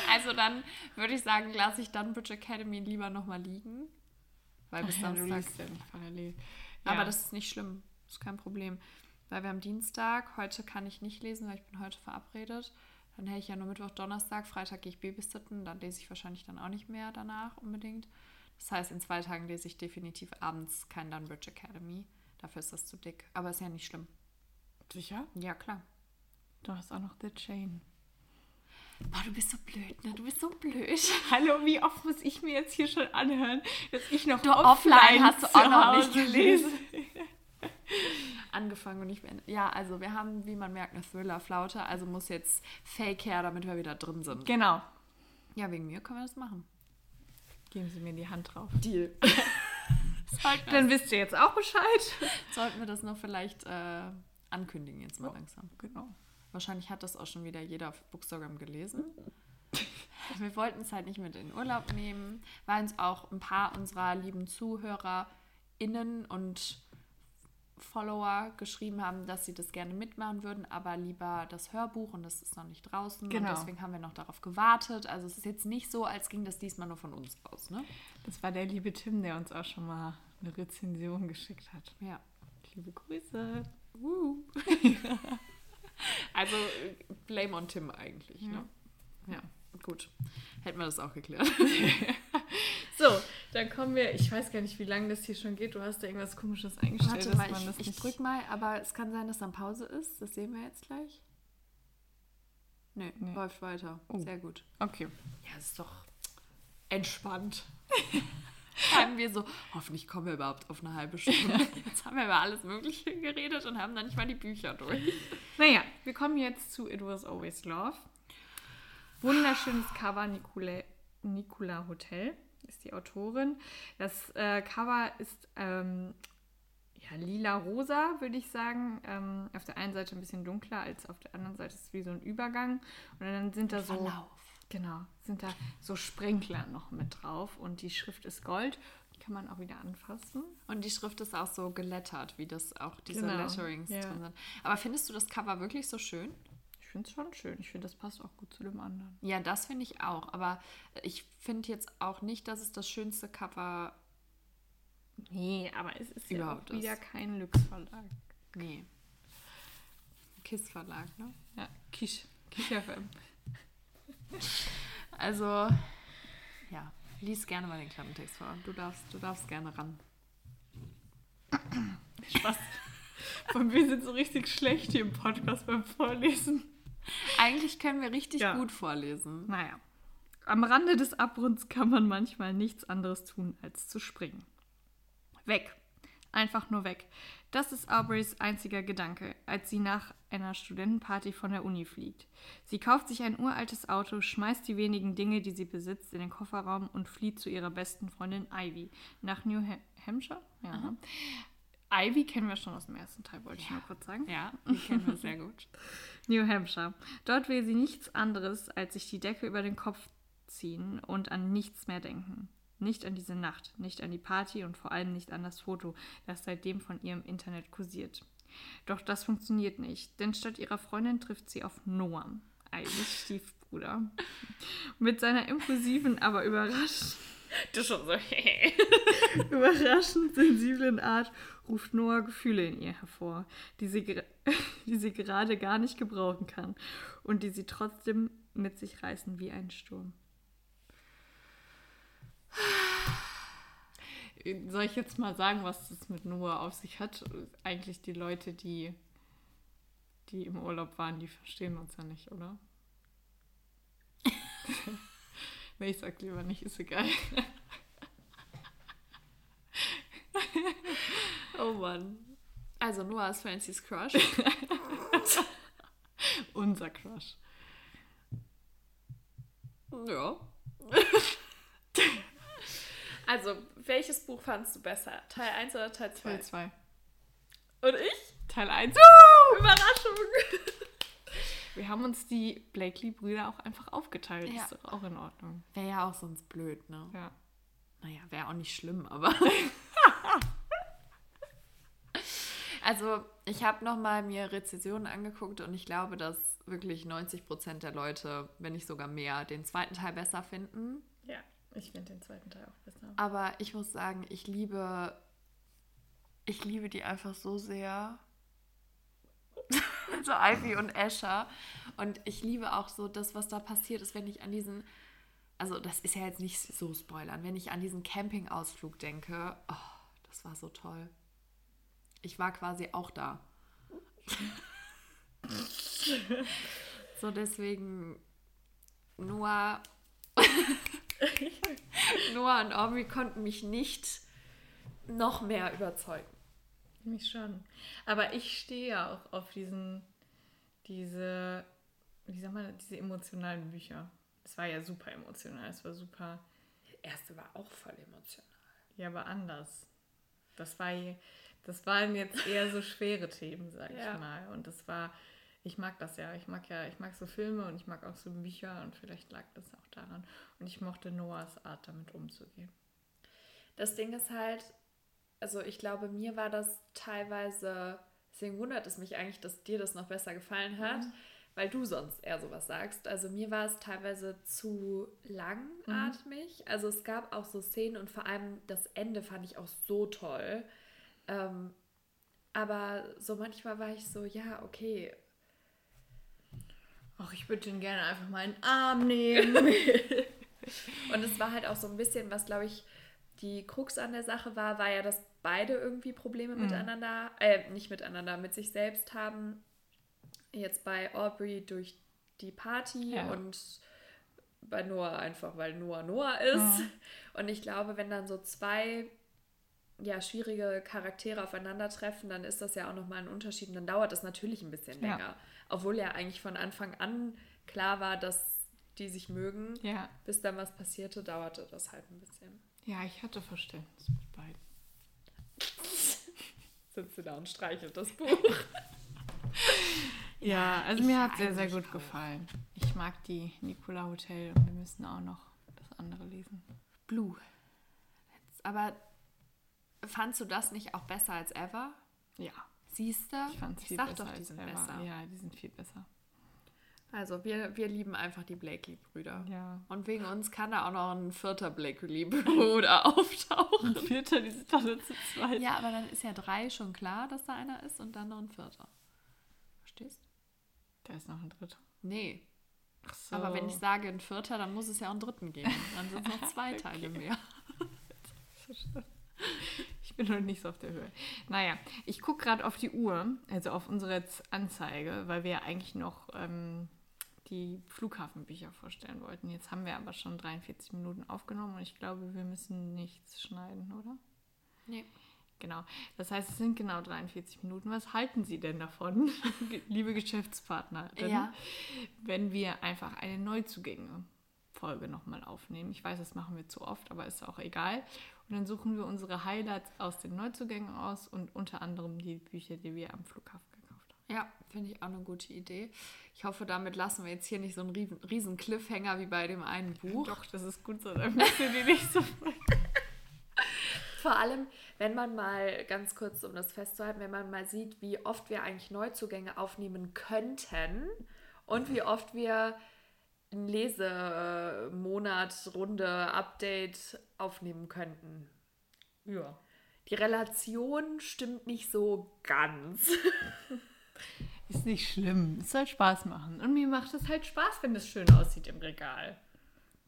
also dann würde ich sagen, lasse ich dann Bridge Academy lieber nochmal liegen. Weil bis ja, du Samstag. ja nicht parallel. Aber Ja. das ist nicht schlimm. Das ist kein Problem. Weil wir haben Dienstag, heute kann ich nicht lesen, weil ich bin heute verabredet. Dann hätte ich ja nur Mittwoch, Donnerstag, Freitag gehe ich babysitten. Dann lese ich wahrscheinlich dann auch nicht mehr danach unbedingt. Das heißt, in zwei Tagen lese ich definitiv abends kein Dunbridge Academy. Dafür ist das zu dick. Aber ist ja nicht schlimm. Sicher? Ja, klar. Du hast auch noch The Chain. Boah, du bist so blöd, ne? Du bist so blöd. Hallo, wie oft muss ich mir jetzt hier schon anhören, dass ich noch Du, offline hast du auch noch nicht gelesen. Angefangen und nicht mehr. Ja, also wir haben, wie man merkt, eine Thriller-Flaute. Also muss jetzt Fake her, damit wir wieder drin sind. Genau. Ja, wegen mir können wir das machen. Geben Sie mir die Hand drauf. Deal. Dann wisst ihr jetzt auch Bescheid. sollten wir das noch vielleicht äh, ankündigen jetzt mal langsam. Genau. Wahrscheinlich hat das auch schon wieder jeder auf Bookstagram gelesen. Wir wollten es halt nicht mit in den Urlaub nehmen, weil uns auch ein paar unserer lieben ZuhörerInnen und Follower geschrieben haben, dass sie das gerne mitmachen würden, aber lieber das Hörbuch und das ist noch nicht draußen. Genau. Und deswegen haben wir noch darauf gewartet. Also es ist jetzt nicht so, als ging das diesmal nur von uns aus, ne? Das war der liebe Tim, der uns auch schon mal eine Rezension geschickt hat. Ja. Liebe Grüße. Uh. also blame on Tim eigentlich, ne? Ja, gut. Hätten wir das auch geklärt. So, dann kommen wir. Ich weiß gar nicht, wie lange das hier schon geht. Du hast da irgendwas Komisches eingestellt, Warte mal, ich, ich drück mal, aber es kann sein, dass dann Pause ist. Das sehen wir jetzt gleich. Nee, Nee. läuft weiter. Oh. Sehr gut. Okay. Ja, ist doch entspannt. haben wir so, hoffentlich kommen wir überhaupt auf eine halbe Stunde. Jetzt haben wir über alles Mögliche geredet und haben dann nicht mal die Bücher durch. Naja, wir kommen jetzt zu It Was Always Love. Wunderschönes Cover, Nicola, Nicola Hotel ist die Autorin. Das äh, Cover ist ähm, ja, lila-rosa, würde ich sagen. Ähm, auf der einen Seite ein bisschen dunkler, als auf der anderen Seite ist es wie so ein Übergang. Und dann sind da so. Verlauf. Genau, sind da so Sprenkler noch mit drauf und die Schrift ist Gold. Die kann man auch wieder anfassen. Und die Schrift ist auch so gelettert, wie das auch diese Genau, Letterings ja. drin sind. Aber findest du das Cover wirklich so schön? Ich finde es schon schön. Ich finde, das passt auch gut zu dem anderen. Ja, das finde ich auch. Aber ich finde jetzt auch nicht, dass es das schönste Cover. Nee, aber es ist ja Überhaupt auch wieder ist. kein Lux-Verlag. Nee. Kiss Verlag, ne? Ja, Kisch. Kisch FM. Also, ja, lies gerne mal den Klappentext vor. Du darfst, du darfst gerne ran. Spaß. Und wir sind so richtig schlecht hier im Podcast beim Vorlesen. Eigentlich können wir richtig Ja. gut vorlesen. Naja. Am Rande des Abgrunds kann man manchmal nichts anderes tun, als zu springen. Weg. Einfach nur weg. Das ist Aubreys einziger Gedanke, als sie nach einer Studentenparty von der Uni fliegt. Sie kauft sich ein uraltes Auto, schmeißt die wenigen Dinge, die sie besitzt, in den Kofferraum und flieht zu ihrer besten Freundin Ivy nach New Ha- Hampshire. Ja. ne? Ivy kennen wir schon aus dem ersten Teil, wollte ich nur kurz sagen. Ja, die kennen wir sehr gut. New Hampshire. Dort will sie nichts anderes, als sich die Decke über den Kopf ziehen und an nichts mehr denken. Nicht an diese Nacht, nicht an die Party und vor allem nicht an das Foto, das seitdem von ihr im Internet kursiert. Doch das funktioniert nicht, denn statt ihrer Freundin trifft sie auf Noam, Ivys Stiefbruder. Mit seiner impulsiven, aber überraschend, Du schon so, überraschend sensiblen Art ruft Noah Gefühle in ihr hervor, die sie, die sie gerade gar nicht gebrauchen kann und die sie trotzdem mit sich reißen wie ein Sturm. Soll ich jetzt mal sagen, was das mit Noah auf sich hat? Eigentlich die Leute, die, die im Urlaub waren, die verstehen uns ja nicht, oder? nee, ich sag lieber nicht, ist egal. Oh Mann. Also Noah ist Francys Crush. Unser Crush. ja. Also, welches Buch fandest du besser? Teil 1 oder Teil 2? Teil 2. Und ich? Teil 1. Überraschung! Wir haben uns die Blakely-Brüder auch einfach aufgeteilt. Ja. Ist doch auch in Ordnung. Wäre ja auch sonst blöd, ne? Ja. Naja, wäre auch nicht schlimm, aber. also, ich habe nochmal mir Rezensionen angeguckt und ich glaube, dass wirklich 90 Prozent der Leute, wenn nicht sogar mehr, den zweiten Teil besser finden. Ja, ich finde den zweiten Teil auch besser. Aber ich muss sagen, ich liebe. Ich liebe die einfach so sehr. so Ivy und Asher. Und ich liebe auch so das, was da passiert ist, wenn ich an diesen. Also, das ist ja jetzt nicht so spoilern. Wenn ich an diesen Campingausflug denke, oh, das war so toll. Ich war quasi auch da. so, deswegen. Noah. Noah und Aubrey konnten mich nicht noch mehr überzeugen. Mich schon. Aber ich stehe ja auch auf diesen, diese, wie sagt man, diese emotionalen Bücher. Es war ja super emotional. Es war super. Der erste war auch voll emotional. Ja, aber anders. Das war, das waren jetzt eher so schwere Themen, sag Ja. ich mal. Und das war, ich mag das ja. Ich mag ja, ich mag so Filme und ich mag auch so Bücher und vielleicht lag das auch daran. Und ich mochte Noahs Art, damit umzugehen. Das Ding ist halt, also ich glaube, mir war das teilweise, deswegen wundert es mich eigentlich, dass dir das noch besser gefallen hat, weil du sonst eher sowas sagst. Also mir war es teilweise zu langatmig. Also es gab auch so Szenen und vor allem das Ende fand ich auch so toll. Ähm, aber so manchmal war ich so, ja, okay, Ach, ich würde ihn gerne einfach mal in den Arm nehmen. Und es war halt auch so ein bisschen, was glaube ich die Krux an der Sache war, war ja, dass beide irgendwie Probleme Mhm. miteinander, äh, nicht miteinander, mit sich selbst haben. Jetzt bei Aubrey durch die Party Ja. und bei Noah einfach, weil Noah Noah ist. Und ich glaube, wenn dann so zwei ja, schwierige Charaktere aufeinandertreffen, dann ist das ja auch nochmal ein Unterschied und dann dauert das natürlich ein bisschen Ja. länger. Obwohl ja eigentlich von Anfang an klar war, dass die sich mögen. ja. Bis dann was passierte, dauerte das halt ein bisschen. Ja, ich hatte Verständnis mit beiden. Sitzt du da und streichelt das Buch. Ja, also ich mir hat sehr, sehr eigentlich gut auch. gefallen. Ich mag die Nicola Hotel und wir müssen auch noch das andere lesen. Blue. Jetzt, aber fandst du das nicht auch besser als ever? Ja, Siehst du? ich fand es viel sag besser doch, die als sind Eva. besser. Ja, die sind viel besser. Also wir, wir lieben einfach die Blakely-Brüder. Ja. Und wegen uns kann da auch noch ein vierter Blakely-Bruder auftauchen. Vierter, die sind alle zu zweit. Ja, aber dann ist ja drei schon klar, dass da einer ist und dann noch ein vierter. Verstehst? Da ist noch ein dritter. Nee. Ach so. Aber wenn ich sage ein vierter, dann muss es ja auch einen dritten geben. Dann sind es noch zwei Teile mehr. Ich bin noch nicht so auf der Höhe. Naja, ich gucke gerade auf die Uhr, also auf unsere Anzeige, weil wir ja eigentlich noch ähm, die Flughafenbücher vorstellen wollten. Jetzt haben wir aber schon 43 Minuten aufgenommen und ich glaube, wir müssen nichts schneiden, oder? Nee. Genau. Das heißt, es sind genau 43 Minuten. Was halten Sie denn davon, liebe Geschäftspartnerin, Ja. wenn wir einfach eine Neuzugänge-Folge nochmal aufnehmen? Ich weiß, das machen wir zu oft, aber ist auch egal. Und dann suchen wir unsere Highlights aus den Neuzugängen aus und unter anderem die Bücher, die wir am Flughafen gekauft haben. Ja, finde ich auch eine gute Idee. Ich hoffe, damit lassen wir jetzt hier nicht so einen riesen, riesen Cliffhanger wie bei dem einen Buch. Doch, das ist gut so, dann müsst ihr die nicht so Vor allem, wenn man mal, ganz kurz, um das festzuhalten, wenn man mal sieht, wie oft wir eigentlich Neuzugänge aufnehmen könnten und wie oft wir Lesemonat, Runde, Update aufnehmen könnten. Ja. Die Relation stimmt nicht so ganz. Ist nicht schlimm. Es soll Spaß machen. Und mir macht es halt Spaß, wenn es schön aussieht im Regal.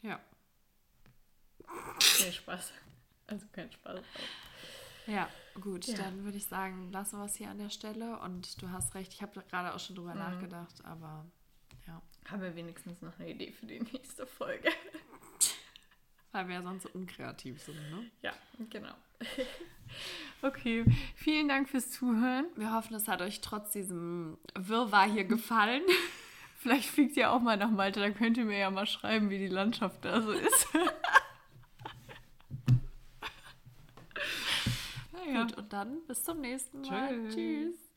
Ja. Nee, Spaß. Also kein Spaß. Ja, gut, Ja. dann würde ich sagen, lassen wir es hier an der Stelle. Und du hast recht, ich habe gerade auch schon drüber nachgedacht, aber Haben wir wenigstens noch eine Idee für die nächste Folge? weil wir ja sonst so unkreativ sind, ne? Ja, genau. okay, vielen Dank fürs Zuhören. Wir hoffen, es hat euch trotz diesem Wirrwarr hier gefallen. Vielleicht fliegt ihr auch mal nach Malta, dann könnt ihr mir ja mal schreiben, wie die Landschaft da so ist. naja. Gut, und dann bis zum nächsten Mal. Tschüss. Tschüss.